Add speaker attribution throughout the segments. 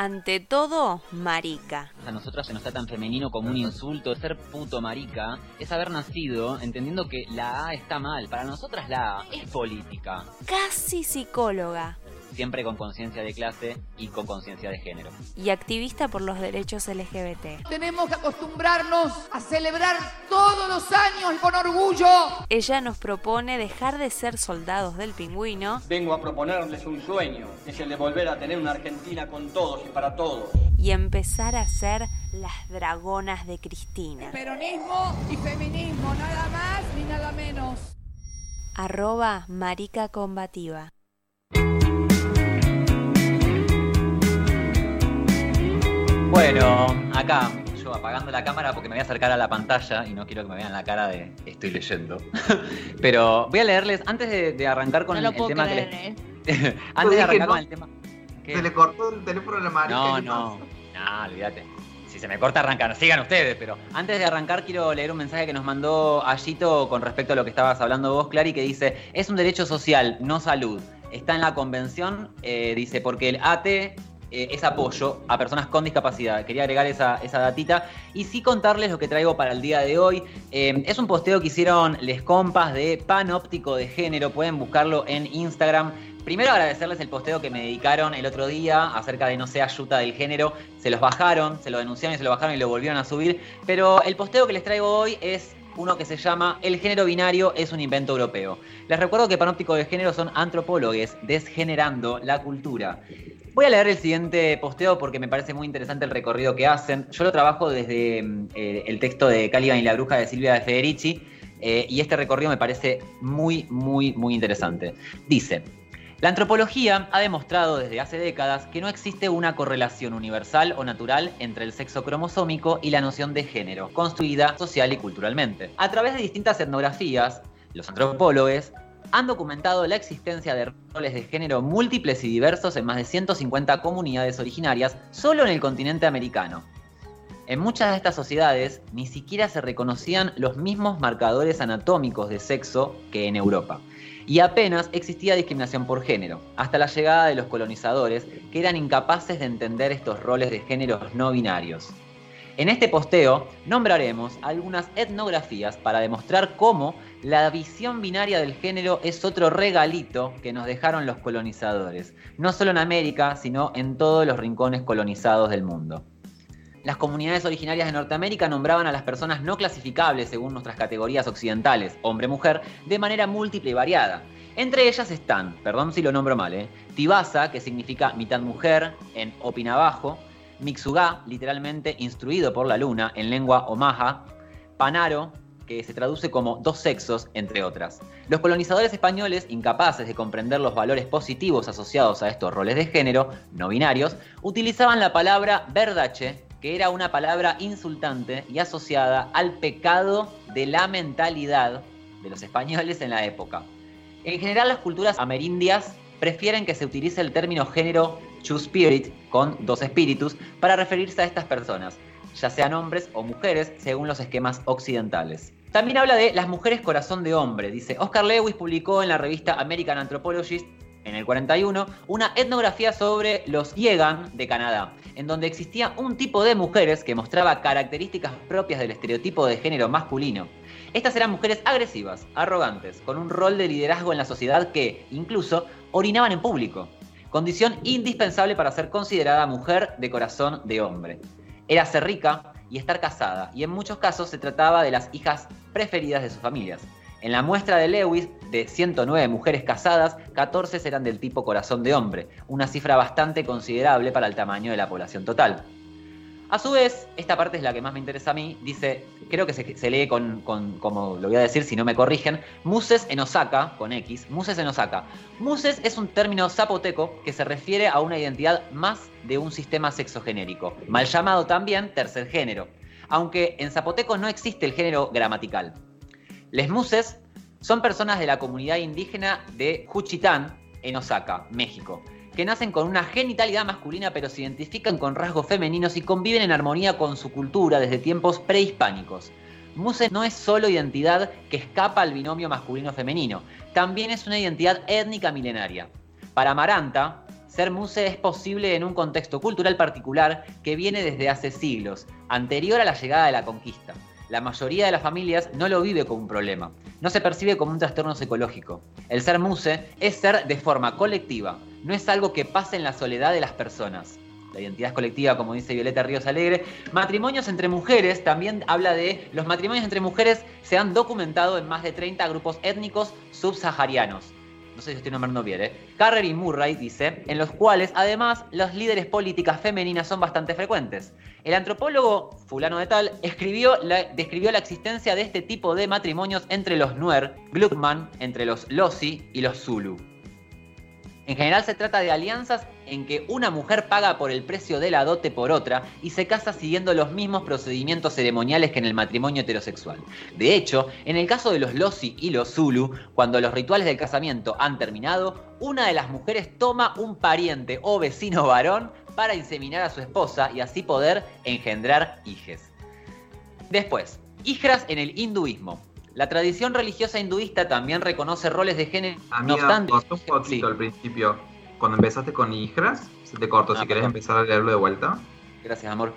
Speaker 1: Ante todo, marica.
Speaker 2: A nosotros se nos está tan femenino como un insulto. Ser puto marica es haber nacido entendiendo que la A está mal. Para nosotras la A es política.
Speaker 1: Casi psicóloga.
Speaker 2: Siempre con conciencia de clase y con conciencia de género.
Speaker 1: Y activista por los derechos LGBT.
Speaker 3: Tenemos que acostumbrarnos a celebrar todos los años con orgullo.
Speaker 1: Ella nos propone dejar de ser soldados del pingüino
Speaker 4: Vengo a proponerles un sueño, que es el de volver a tener una Argentina con todos y para todos.
Speaker 1: y empezar a ser las dragonas de Cristina.
Speaker 3: Peronismo y feminismo, nada más ni nada menos.
Speaker 1: Arroba marica combativa.
Speaker 2: Bueno, acá yo apagando la cámara porque me voy a acercar a la pantalla y no quiero que me vean la cara de estoy leyendo. Pero voy a leerles antes de, de arrancar con
Speaker 5: No
Speaker 2: el,
Speaker 5: lo
Speaker 2: el
Speaker 5: puedo
Speaker 2: tema
Speaker 5: creer,
Speaker 2: que
Speaker 5: ¿eh?
Speaker 2: antes de arrancar
Speaker 6: no.
Speaker 2: con el tema. ¿Qué?
Speaker 6: Se le cortó el teléfono a la marica.
Speaker 2: No,
Speaker 6: ¿qué
Speaker 2: no, no, olvídate. Si se me corta, arrancan. Sigan ustedes, pero antes de arrancar, quiero leer un mensaje que nos mandó Ayito con respecto a lo que estabas hablando vos, Clary, que dice: Es un derecho social, no salud. Está en la convención, eh, dice, porque el AT eh, es apoyo a personas con discapacidad. Quería agregar esa, esa datita. Y sí contarles lo que traigo para el día de hoy. Eh, es un posteo que hicieron les compas de Panóptico de Género. Pueden buscarlo en Instagram. Primero agradecerles el posteo que me dedicaron el otro día acerca de no sea ayuda del género. Se los bajaron, se lo denunciaron y se lo bajaron y lo volvieron a subir. Pero el posteo que les traigo hoy es uno que se llama El género binario es un invento europeo. Les recuerdo que Panóptico de Género son antropólogos desgenerando la cultura. Voy a leer el siguiente posteo porque me parece muy interesante el recorrido que hacen. Yo lo trabajo desde mm, eh, el texto de Caliban y la bruja de Silvia de Federici eh, y este recorrido me parece muy, muy, muy interesante. Dice, la antropología ha demostrado desde hace décadas que no existe una correlación universal o natural entre el sexo cromosómico y la noción de género, construida social y culturalmente. A través de distintas etnografías, los antropólogos han documentado la existencia de roles de género múltiples y diversos en más de 150 comunidades originarias solo en el continente americano. En muchas de estas sociedades ni siquiera se reconocían los mismos marcadores anatómicos de sexo que en Europa. Y apenas existía discriminación por género, hasta la llegada de los colonizadores que eran incapaces de entender estos roles de géneros no binarios. En este posteo nombraremos algunas etnografías para demostrar cómo la visión binaria del género es otro regalito que nos dejaron los colonizadores, no solo en América, sino en todos los rincones colonizados del mundo. Las comunidades originarias de Norteamérica nombraban a las personas no clasificables según nuestras categorías occidentales, hombre-mujer, de manera múltiple y variada. Entre ellas están, perdón si lo nombro mal, ¿eh? Tibasa, que significa mitad mujer en Opinabajo, Mixugá, literalmente instruido por la luna en lengua omaha, Panaro, que se traduce como dos sexos, entre otras. Los colonizadores españoles, incapaces de comprender los valores positivos asociados a estos roles de género, no binarios, utilizaban la palabra verdache, que era una palabra insultante y asociada al pecado de la mentalidad de los españoles en la época. En general, las culturas amerindias prefieren que se utilice el término género two spirit, con dos espíritus, para referirse a estas personas, ya sean hombres o mujeres, según los esquemas occidentales. También habla de las mujeres corazón de hombre. Dice, Oscar Lewis publicó en la revista American Anthropologist en el 41 una etnografía sobre los Yegan de Canadá, en donde existía un tipo de mujeres que mostraba características propias del estereotipo de género masculino. Estas eran mujeres agresivas, arrogantes, con un rol de liderazgo en la sociedad que, incluso, orinaban en público, condición indispensable para ser considerada mujer de corazón de hombre. Era ser rica y estar casada, y en muchos casos se trataba de las hijas preferidas de sus familias. En la muestra de Lewis, de 109 mujeres casadas, 14 eran del tipo corazón de hombre, una cifra bastante considerable para el tamaño de la población total. A su vez, esta parte es la que más me interesa a mí, dice, creo que se, se lee con, con, como lo voy a decir si no me corrigen, Muses en Osaka, con X, Muses en Osaka. Muses es un término zapoteco que se refiere a una identidad más de un sistema sexogenérico, mal llamado también tercer género, aunque en zapoteco no existe el género gramatical. Les Muses Son personas de la comunidad indígena de Juchitán, en Osaka, México, que nacen con una genitalidad masculina pero se identifican con rasgos femeninos y conviven en armonía con su cultura desde tiempos prehispánicos. Muse no es solo identidad que escapa al binomio masculino-femenino, también es una identidad étnica milenaria. Para Maranta, ser Muse es posible en un contexto cultural particular que viene desde hace siglos, anterior a la llegada de la conquista. La mayoría de las familias no lo vive como un problema, no se percibe como un trastorno psicológico. El ser Muse es ser de forma colectiva, no es algo que pase en la soledad de las personas. La identidad colectiva, como dice Violeta Ríos Alegre. Matrimonios entre mujeres, también habla de los matrimonios entre mujeres se han documentado en más de 30 grupos étnicos subsaharianos no sé si estoy nombrando bien, ¿eh? Carrer y Murray dice, en los cuales además las líderes políticas femeninas son bastante frecuentes. El antropólogo fulano de tal escribió describió la existencia de este tipo de matrimonios entre los Nuer, Gluckman, entre los Losi y los Zulu. En general se trata de alianzas en que una mujer paga por el precio de la dote por otra y se casa siguiendo los mismos procedimientos ceremoniales que en el matrimonio heterosexual. De hecho, en el caso de los Losi y los Zulu, cuando los rituales del casamiento han terminado, una de las mujeres toma un pariente o vecino varón para inseminar a su esposa y así poder engendrar hijes. Después, hijras en el hinduismo. La tradición religiosa hinduista también reconoce roles de género.
Speaker 5: no obstante, un poquito al principio. Cuando empezaste con Hijras, se te cortó. si querés empezar a leerlo de vuelta.
Speaker 2: Gracias, amor.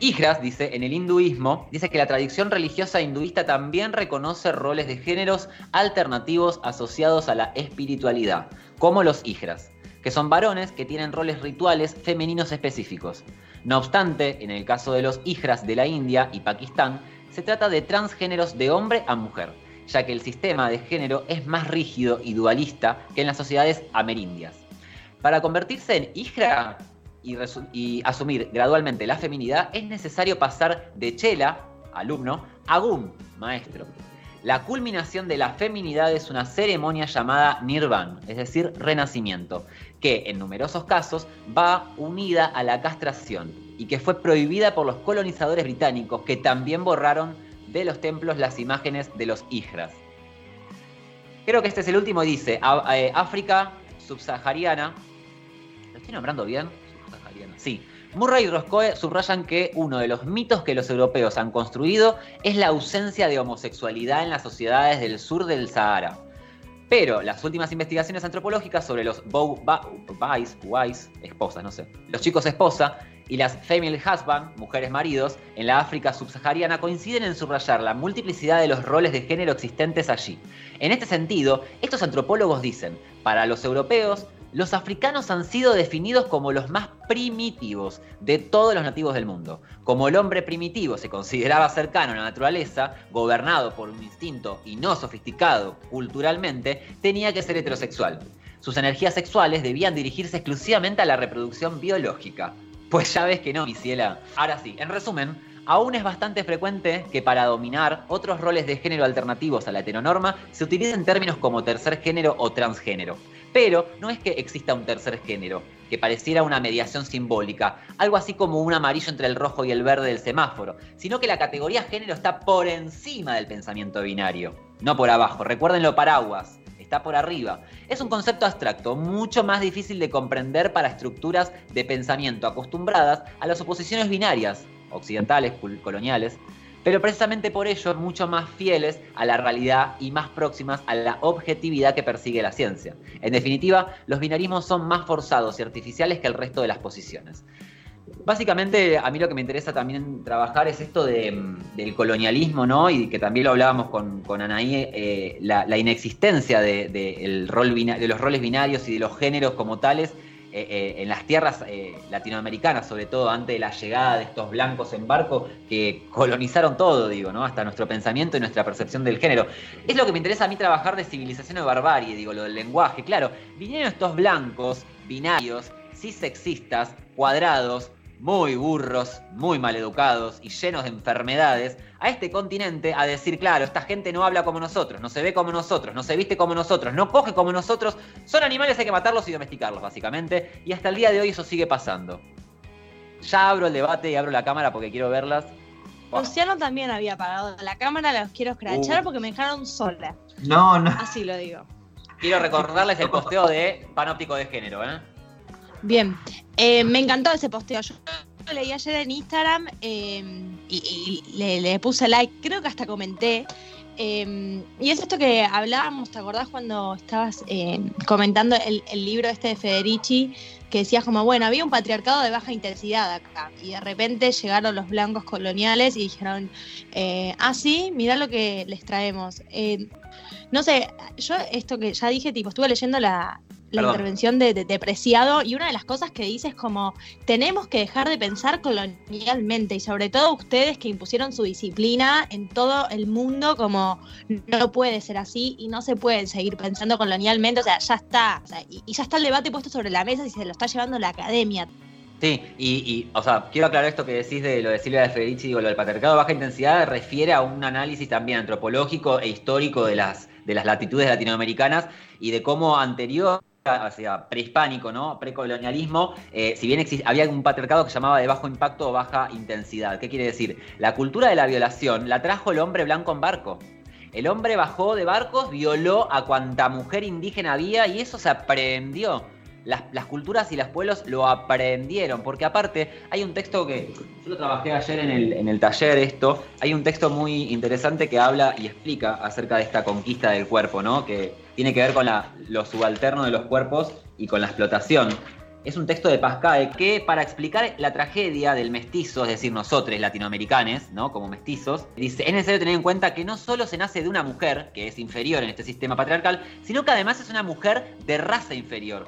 Speaker 2: Hijras, dice, en el hinduismo, dice que la tradición religiosa hinduista también reconoce roles de géneros alternativos asociados a la espiritualidad, como los hijras, que son varones que tienen roles rituales femeninos específicos. No obstante, en el caso de los hijras de la India y Pakistán, se trata de transgéneros de hombre a mujer, ya que el sistema de género es más rígido y dualista que en las sociedades amerindias. Para convertirse en hijra y, asumir gradualmente la feminidad, es necesario pasar de chela, alumno, a gum, maestro. La culminación de la feminidad es una ceremonia llamada nirvan, es decir, renacimiento, que en numerosos casos va unida a la castración y que fue prohibida por los colonizadores británicos que también borraron de los templos las imágenes de los hijras. Creo que este es el último, dice, eh, África subsahariana. ¿Lo estoy nombrando bien? Subsahariana. Sí. Murray y Roscoe subrayan que uno de los mitos que los europeos han construido es la ausencia de homosexualidad en las sociedades del sur del Sahara. Pero las últimas investigaciones antropológicas sobre los bow, wives, esposas, no sé, los chicos esposa, y las female husband, mujeres maridos, en la África subsahariana coinciden en subrayar la multiplicidad de los roles de género existentes allí. En este sentido, estos antropólogos dicen, para los europeos, los africanos han sido definidos como los más primitivos de todos los nativos del mundo. Como el hombre primitivo se consideraba cercano a la naturaleza, gobernado por un instinto y no sofisticado culturalmente, tenía que ser heterosexual. Sus energías sexuales debían dirigirse exclusivamente a la reproducción biológica. Pues ya ves que no, mi ciela. Ahora sí, en resumen, aún es bastante frecuente que para dominar otros roles de género alternativos a la heteronorma se utilicen términos como tercer género o transgénero. Pero no es que exista un tercer género, que pareciera una mediación simbólica, algo así como un amarillo entre el rojo y el verde del semáforo, sino que la categoría género está por encima del pensamiento binario, no por abajo. Recuerden lo paraguas está por arriba. Es un concepto abstracto, mucho más difícil de comprender para estructuras de pensamiento acostumbradas a las oposiciones binarias, occidentales, coloniales, pero precisamente por ello mucho más fieles a la realidad y más próximas a la objetividad que persigue la ciencia. En definitiva, los binarismos son más forzados y artificiales que el resto de las posiciones. Básicamente, a mí lo que me interesa también trabajar es esto del colonialismo, ¿no? Y que también lo hablábamos con, con Anaí, eh, la, inexistencia de, rol de los roles binarios y de los géneros como tales eh, eh, en las tierras latinoamericanas, sobre todo antes de la llegada de estos blancos en barco que colonizaron todo, digo, ¿no? Hasta nuestro pensamiento y nuestra percepción del género. Es lo que me interesa a mí trabajar de civilización o barbarie, digo, lo del lenguaje. Claro, vinieron estos blancos binarios, cisexistas, cuadrados, muy burros, muy maleducados y llenos de enfermedades, a este continente a decir, claro, esta gente no habla como nosotros, no se ve como nosotros, no se viste como nosotros, no coge como nosotros, son animales, hay que matarlos y domesticarlos, básicamente, y hasta el día de hoy eso sigue pasando. Ya abro el debate y abro la cámara porque quiero verlas.
Speaker 6: Luciano también había apagado la cámara, los quiero escrachar
Speaker 2: Uh.
Speaker 6: porque me dejaron sola.
Speaker 5: No, no.
Speaker 6: Así lo digo.
Speaker 2: Quiero recordarles el posteo de Panóptico de Género, ¿eh?
Speaker 6: Bien, eh, me encantó ese posteo. Yo lo leí ayer en Instagram eh, y, le, puse like, creo que hasta comenté. Eh, y es esto que hablábamos, ¿te acordás cuando estabas comentando el, libro este de Federici? Que decías como, bueno, había un patriarcado de baja intensidad acá. Y de repente llegaron los blancos coloniales y dijeron, ah, sí, mirá lo que les traemos. No sé, yo esto que ya dije, tipo, estuve leyendo la, la
Speaker 2: Perdón.
Speaker 6: intervención de, de, de Preciado y una de las cosas que dice es como tenemos que dejar de pensar colonialmente y sobre todo ustedes que impusieron su disciplina en todo el mundo como no puede ser así y no se puede seguir pensando colonialmente, o sea, ya está, o sea, y, y ya está el debate puesto sobre la mesa y se lo está llevando la academia.
Speaker 2: Sí, y, y, o sea, quiero aclarar esto que decís de lo de Silvia de Federici, digo, lo del patriarcado de baja intensidad refiere a un análisis también antropológico e histórico de las, de las latitudes latinoamericanas y de cómo anterior, sea, prehispánico, ¿no? Precolonialismo, eh, si bien había un patriarcado que llamaba de bajo impacto o baja intensidad. ¿Qué quiere decir? La cultura de la violación la trajo el hombre blanco en barco. El hombre bajó de barcos, violó a cuanta mujer indígena había y eso se aprendió las, culturas y los pueblos lo aprendieron, porque aparte hay un texto que yo lo trabajé ayer en el, en el taller esto, hay un texto muy interesante que habla y explica acerca de esta conquista del cuerpo, ¿no? Que tiene que ver con lo subalterno de los cuerpos y con la explotación. Es un texto de Pascal que para explicar la tragedia del mestizo, es decir, nosotros latinoamericanos, ¿no? Como mestizos, dice, es necesario tener en cuenta que no solo se nace de una mujer, que es inferior en este sistema patriarcal, sino que además es una mujer de raza inferior.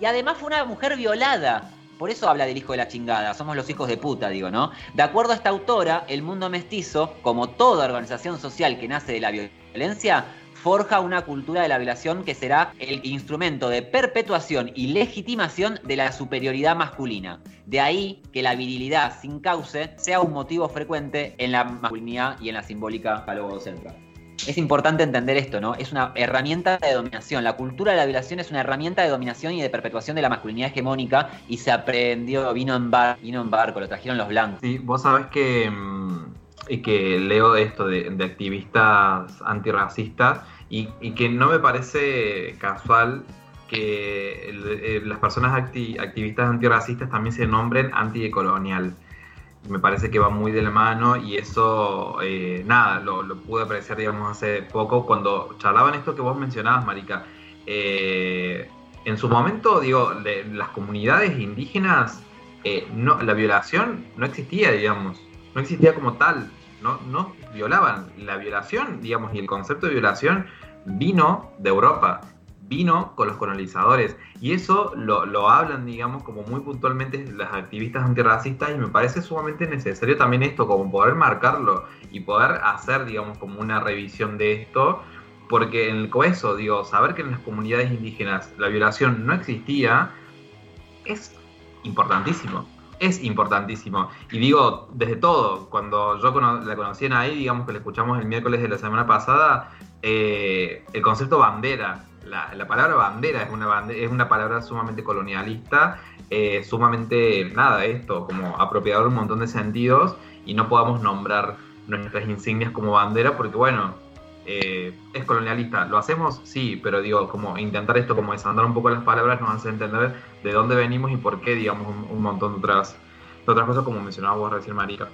Speaker 2: Y además fue una mujer violada. Por eso habla del hijo de la chingada, somos los hijos de puta, digo, ¿no? De acuerdo a esta autora, el mundo mestizo, como toda organización social que nace de la violencia, forja una cultura de la violación que será el instrumento de perpetuación y legitimación de la superioridad masculina. De ahí que la virilidad sin cauce sea un motivo frecuente en la masculinidad y en la simbólica falogocéntrica. Es importante entender esto, ¿no? Es una herramienta de dominación. La cultura de la violación es una herramienta de dominación y de perpetuación de la masculinidad hegemónica y se aprendió, vino en, bar, vino en barco, lo trajeron los blancos.
Speaker 5: Sí, vos sabés que, mm, que leo esto de, de activistas antirracistas y, y que no me parece casual que eh, las personas acti- activistas antirracistas también se nombren anticolonial. Me parece que va muy de la mano y eso, eh, nada, lo, pude apreciar, digamos, hace poco cuando charlaban esto que vos mencionabas, Marica. Eh, en su momento, digo, de- las comunidades indígenas, eh, no, la violación no existía, digamos, no existía como tal, no, no violaban. La violación, digamos, y el concepto de violación vino de Europa, vino con los colonizadores. Y eso lo, lo hablan, digamos, como muy puntualmente las activistas antirracistas y me parece sumamente necesario también esto, como poder marcarlo y poder hacer, digamos, como una revisión de esto, porque en el eso, digo, saber que en las comunidades indígenas la violación no existía es importantísimo. Es importantísimo. Y digo, desde todo, cuando yo la conocí en ahí, digamos que la escuchamos el miércoles de la semana pasada, eh, el concepto bandera, la, la palabra bandera es una, bande- es una palabra sumamente colonialista, eh, sumamente, nada, esto, como apropiador de un montón de sentidos, y no podamos nombrar nuestras insignias como bandera, porque bueno, eh, es colonialista. ¿Lo hacemos? Sí, pero digo, como intentar esto, como desandar un poco las palabras, nos hace entender de dónde venimos y por qué, digamos, un, montón de otras, otras cosas, como mencionabas vos recién, Marica.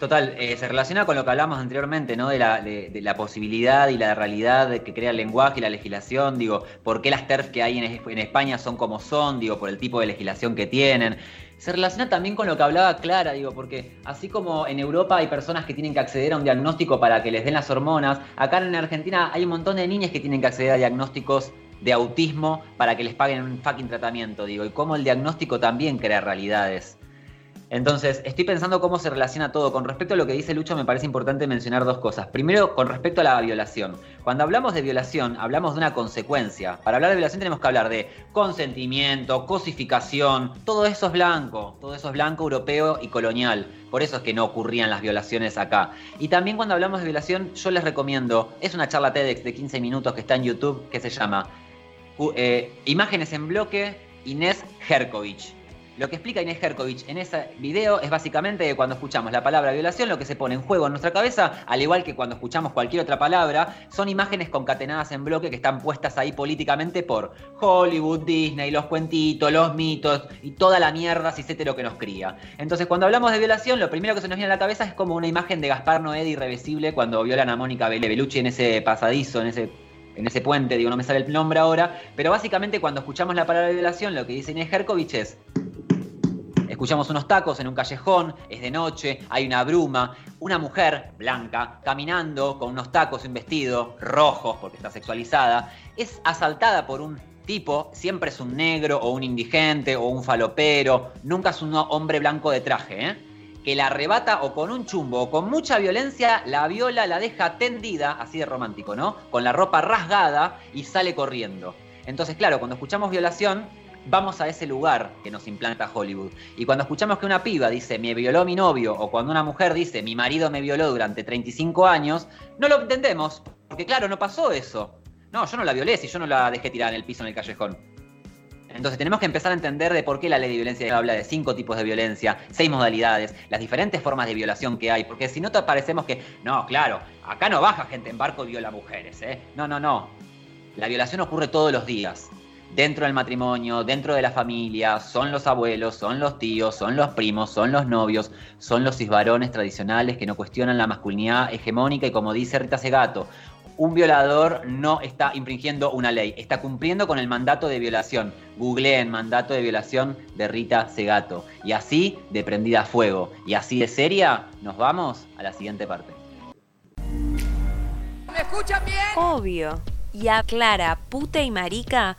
Speaker 2: Total, eh, se relaciona con lo que hablamos anteriormente, ¿no? De la, posibilidad y la realidad que crea el lenguaje y la legislación, digo, por qué las TERF que hay en, en España son como son, digo, por el tipo de legislación que tienen. Se relaciona también con lo que hablaba Clara, digo, porque así como en Europa hay personas que tienen que acceder a un diagnóstico para que les den las hormonas, acá en Argentina hay un montón de niñas que tienen que acceder a diagnósticos de autismo para que les paguen un fucking tratamiento, digo, y cómo el diagnóstico también crea realidades. Entonces, estoy pensando cómo se relaciona todo. Con respecto a lo que dice Lucho, me parece importante mencionar dos cosas. Primero, con respecto a la violación. Cuando hablamos de violación, hablamos de una consecuencia. Para hablar de violación tenemos que hablar de consentimiento, cosificación. Todo eso es blanco. Todo eso es blanco, europeo y colonial. Por eso es que no ocurrían las violaciones acá. Y también cuando hablamos de violación, yo les recomiendo, es una charla TEDx de 15 minutos que está en YouTube, que se llama eh, Imágenes en bloque, Inés Herkovich. Lo que explica Inés Herkovich en ese video es básicamente que cuando escuchamos la palabra violación, lo que se pone en juego en nuestra cabeza, al igual que cuando escuchamos cualquier otra palabra, son imágenes concatenadas en bloque que están puestas ahí políticamente por Hollywood, Disney, los cuentitos, los mitos y toda la mierda lo que nos cría. Entonces, cuando hablamos de violación, lo primero que se nos viene a la cabeza es como una imagen de Gaspar Noé irreversible cuando violan a Mónica Bellucci en ese pasadizo, en ese en ese puente, digo, no me sale el nombre ahora, pero básicamente cuando escuchamos la palabra violación, lo que dice Inés Herkovich es, escuchamos unos tacos en un callejón, es de noche, hay una bruma, una mujer blanca caminando con unos tacos y un vestido rojos porque está sexualizada, es asaltada por un tipo, siempre es un negro o un indigente o un falopero, nunca es un hombre blanco de traje, ¿eh? que la arrebata o con un chumbo o con mucha violencia, la viola, la deja tendida, así de romántico, ¿no? Con la ropa rasgada y sale corriendo. Entonces, claro, cuando escuchamos violación, vamos a ese lugar que nos implanta Hollywood. Y cuando escuchamos que una piba dice, me violó mi novio, o cuando una mujer dice, mi marido me violó durante 35 años, no lo entendemos, porque claro, no pasó eso. No, yo no la violé si yo no la dejé tirada en el piso en el callejón. Entonces tenemos que empezar a entender de por qué la ley de violencia habla de cinco tipos de violencia, seis modalidades, las diferentes formas de violación que hay, porque si no te parecemos que, no, claro, acá no baja gente en barco y viola mujeres, ¿eh? No, no, no. La violación ocurre todos los días, dentro del matrimonio, dentro de la familia, son los abuelos, son los tíos, son los primos, son los novios, son los cisvarones tradicionales que no cuestionan la masculinidad hegemónica y como dice Rita Segato, un violador no está infringiendo una ley, está cumpliendo con el mandato de violación. Googleen mandato de violación de Rita Segato. Y así de prendida a fuego. Y así de seria, nos vamos a la siguiente parte.
Speaker 3: ¿Me escuchan bien?
Speaker 1: Obvio. Y a Clara, puta y marica,